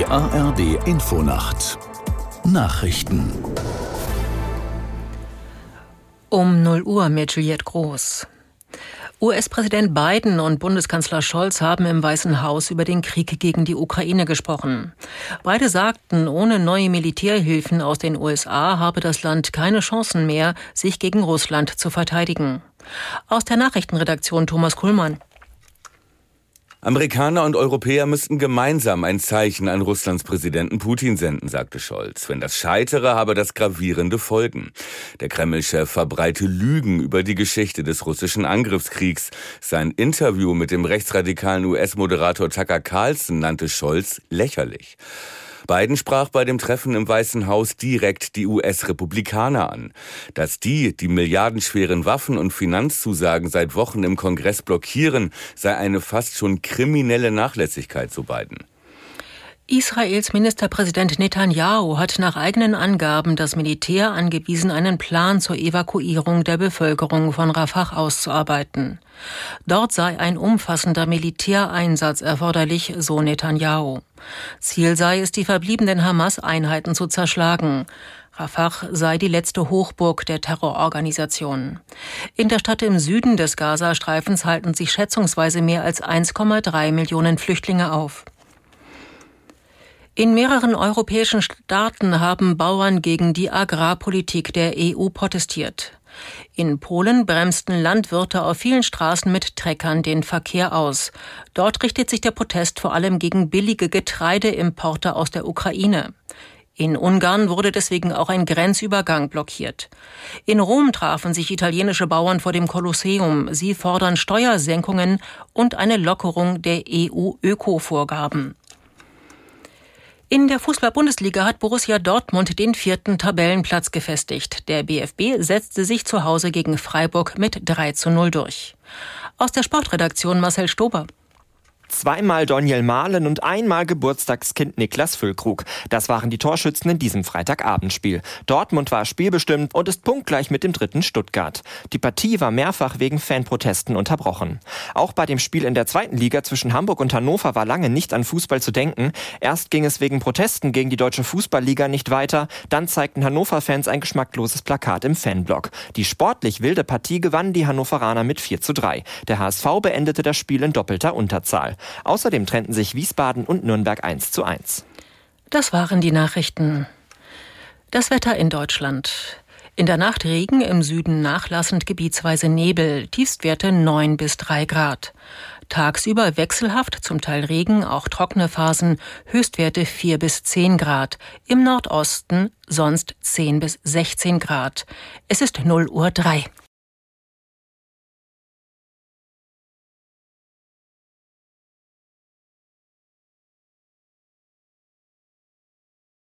Die ARD Infonacht Nachrichten um 0 Uhr mit Juliette Groß. US-Präsident Biden und Bundeskanzler Scholz haben im Weißen Haus über den Krieg gegen die Ukraine gesprochen. Beide sagten, ohne neue Militärhilfen aus den USA habe das Land keine Chancen mehr, sich gegen Russland zu verteidigen. Aus der Nachrichtenredaktion Thomas Kuhlmann. Amerikaner und Europäer müssten gemeinsam ein Zeichen an Russlands Präsidenten Putin senden, sagte Scholz. Wenn das scheitere, habe das gravierende Folgen. Der Kreml-Chef verbreite Lügen über die Geschichte des russischen Angriffskriegs. Sein Interview mit dem rechtsradikalen US-Moderator Tucker Carlson nannte Scholz lächerlich. Biden sprach bei dem Treffen im Weißen Haus direkt die US-Republikaner an. Dass die die milliardenschweren Waffen- und Finanzzusagen seit Wochen im Kongress blockieren, sei eine fast schon kriminelle Nachlässigkeit, zu Biden. Israels Ministerpräsident Netanyahu hat nach eigenen Angaben das Militär angewiesen, einen Plan zur Evakuierung der Bevölkerung von Rafah auszuarbeiten. Dort sei ein umfassender Militäreinsatz erforderlich, so Netanyahu. Ziel sei es, die verbliebenen Hamas-Einheiten zu zerschlagen. Rafah sei die letzte Hochburg der Terrororganisation. In der Stadt im Süden des Gazastreifens halten sich schätzungsweise mehr als 1,3 Millionen Flüchtlinge auf. In mehreren europäischen Staaten haben Bauern gegen die Agrarpolitik der EU protestiert. In Polen bremsten Landwirte auf vielen Straßen mit Treckern den Verkehr aus. Dort richtet sich der Protest vor allem gegen billige Getreideimporte aus der Ukraine. In Ungarn wurde deswegen auch ein Grenzübergang blockiert. In Rom trafen sich italienische Bauern vor dem Kolosseum. Sie fordern Steuersenkungen und eine Lockerung der EU-Öko-Vorgaben. In der Fußball-Bundesliga hat Borussia Dortmund den vierten Tabellenplatz gefestigt. Der BFB setzte sich zu Hause gegen Freiburg mit 3 zu 0 durch. Aus der Sportredaktion Marcel Stober. Zweimal Daniel Mahlen und einmal Geburtstagskind Niklas Füllkrug. Das waren die Torschützen in diesem Freitagabendspiel. Dortmund war spielbestimmt und ist punktgleich mit dem dritten Stuttgart. Die Partie war mehrfach wegen Fanprotesten unterbrochen. Auch bei dem Spiel in der zweiten Liga zwischen Hamburg und Hannover war lange nicht an Fußball zu denken. Erst ging es wegen Protesten gegen die deutsche Fußballliga nicht weiter. Dann zeigten Hannover-Fans ein geschmackloses Plakat im Fanblock. Die sportlich wilde Partie gewannen die Hannoveraner mit 4 zu 3. Der HSV beendete das Spiel in doppelter Unterzahl. Außerdem trennten sich Wiesbaden und Nürnberg 1 zu 1. Das waren die Nachrichten. Das Wetter in Deutschland. In der Nacht Regen, im Süden nachlassend gebietsweise Nebel, Tiefstwerte 9 bis 3 Grad. Tagsüber wechselhaft, zum Teil Regen, auch trockene Phasen, Höchstwerte 4 bis 10 Grad. Im Nordosten sonst 10 bis 16 Grad. Es ist 0 Uhr 3.